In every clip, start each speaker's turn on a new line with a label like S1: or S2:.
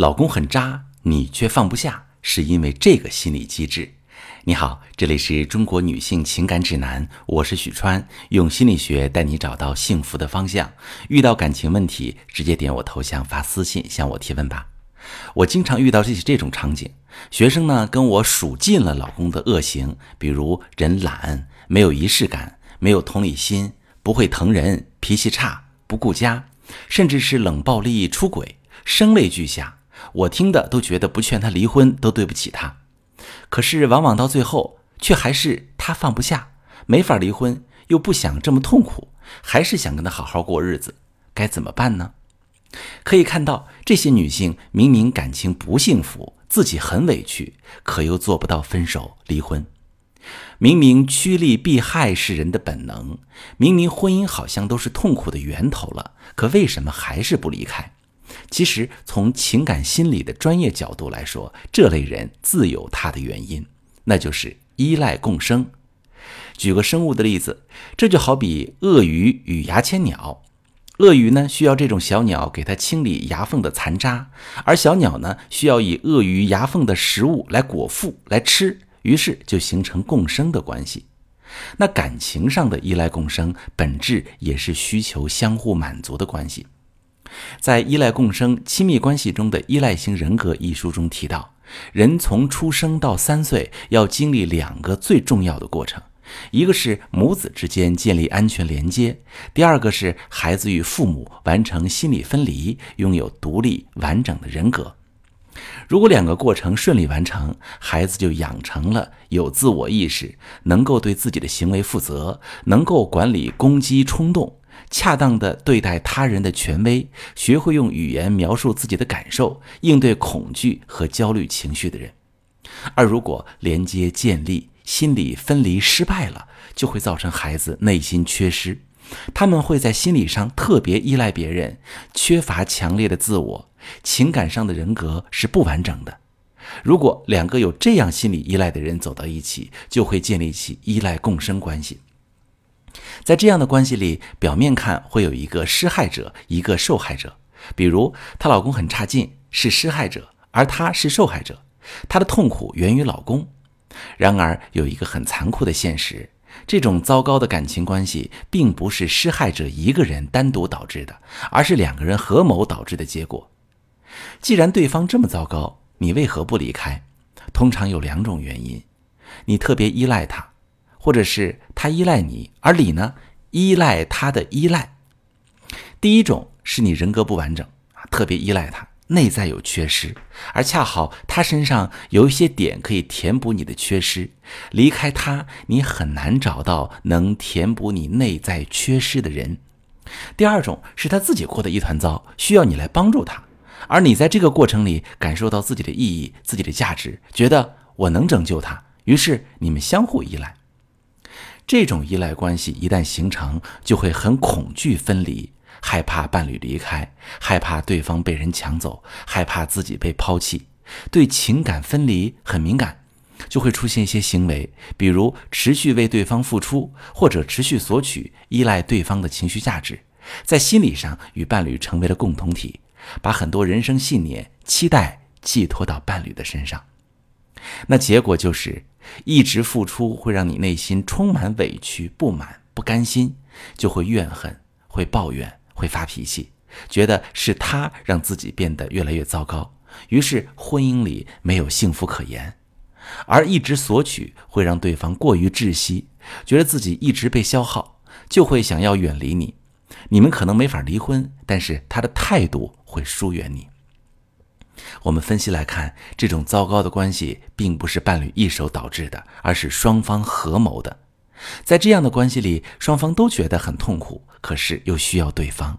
S1: 老公很渣，你却放不下，是因为这个心理机制。你好，这里是中国女性情感指南，我是许川，用心理学带你找到幸福的方向。遇到感情问题，直接点我头像发私信向我提问吧。我经常遇到这些这种场景，学生呢跟我数尽了老公的恶行，比如人懒、没有仪式感、没有同理心、不会疼人、脾气差、不顾家，甚至是冷暴力、出轨，声泪俱下。我听的都觉得不劝他离婚都对不起他，可是往往到最后却还是他放不下，没法离婚，又不想这么痛苦，还是想跟他好好过日子，该怎么办呢？可以看到，这些女性明明感情不幸福，自己很委屈，可又做不到分手离婚；明明趋利避害是人的本能，明明婚姻好像都是痛苦的源头了，可为什么还是不离开？其实，从情感心理的专业角度来说，这类人自有他的原因，那就是依赖共生。举个生物的例子，这就好比鳄鱼与牙签鸟。鳄鱼呢，需要这种小鸟给它清理牙缝的残渣，而小鸟呢，需要以鳄鱼牙缝的食物来果腹来吃，于是就形成共生的关系。那感情上的依赖共生，本质也是需求相互满足的关系。在《依赖共生亲密关系中的依赖型人格》一书中提到，人从出生到三岁要经历两个最重要的过程，一个是母子之间建立安全连接，第二个是孩子与父母完成心理分离，拥有独立完整的人格。如果两个过程顺利完成，孩子就养成了有自我意识，能够对自己的行为负责，能够管理攻击冲动。恰当的对待他人的权威，学会用语言描述自己的感受，应对恐惧和焦虑情绪的人。而如果连接建立、心理分离失败了，就会造成孩子内心缺失，他们会在心理上特别依赖别人，缺乏强烈的自我，情感上的人格是不完整的。如果两个有这样心理依赖的人走到一起，就会建立起依赖共生关系。在这样的关系里，表面看会有一个施害者，一个受害者。比如，她老公很差劲，是施害者，而她是受害者。她的痛苦源于老公。然而，有一个很残酷的现实：这种糟糕的感情关系，并不是施害者一个人单独导致的，而是两个人合谋导致的结果。既然对方这么糟糕，你为何不离开？通常有两种原因：你特别依赖他。或者是他依赖你，而你呢依赖他的依赖。第一种是你人格不完整啊，特别依赖他，内在有缺失，而恰好他身上有一些点可以填补你的缺失。离开他，你很难找到能填补你内在缺失的人。第二种是他自己过得一团糟，需要你来帮助他，而你在这个过程里感受到自己的意义、自己的价值，觉得我能拯救他，于是你们相互依赖。这种依赖关系一旦形成，就会很恐惧分离，害怕伴侣离开，害怕对方被人抢走，害怕自己被抛弃，对情感分离很敏感，就会出现一些行为，比如持续为对方付出，或者持续索取，依赖对方的情绪价值，在心理上与伴侣成为了共同体，把很多人生信念、期待寄托到伴侣的身上，那结果就是。一直付出会让你内心充满委屈、不满、不甘心，就会怨恨、会抱怨、会发脾气，觉得是他让自己变得越来越糟糕，于是婚姻里没有幸福可言。而一直索取会让对方过于窒息，觉得自己一直被消耗，就会想要远离你。你们可能没法离婚，但是他的态度会疏远你。我们分析来看，这种糟糕的关系并不是伴侣一手导致的，而是双方合谋的。在这样的关系里，双方都觉得很痛苦，可是又需要对方，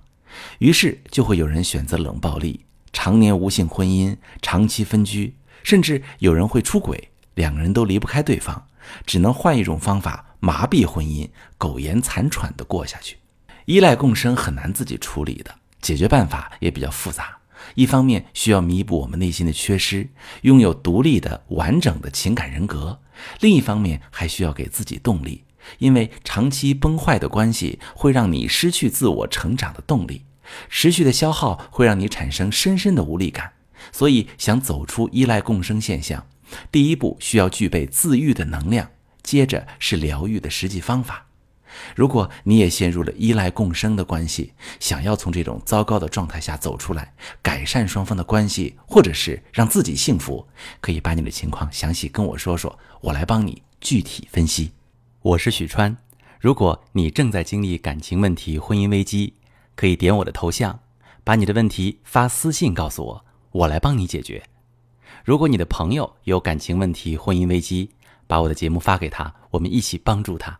S1: 于是就会有人选择冷暴力、常年无性婚姻、长期分居，甚至有人会出轨，两个人都离不开对方，只能换一种方法麻痹婚姻，苟延残喘地过下去。依赖共生很难自己处理的，解决办法也比较复杂。一方面需要弥补我们内心的缺失，拥有独立的完整的情感人格；另一方面还需要给自己动力，因为长期崩坏的关系会让你失去自我成长的动力，持续的消耗会让你产生深深的无力感。所以想走出依赖共生现象，第一步需要具备自愈的能量，接着是疗愈的实际方法。如果你也陷入了依赖共生的关系，想要从这种糟糕的状态下走出来，改善双方的关系，或者是让自己幸福，可以把你的情况详细跟我说说，我来帮你具体分析。我是许川，如果你正在经历感情问题、婚姻危机，可以点我的头像，把你的问题发私信告诉我，我来帮你解决。如果你的朋友有感情问题、婚姻危机，把我的节目发给他，我们一起帮助他。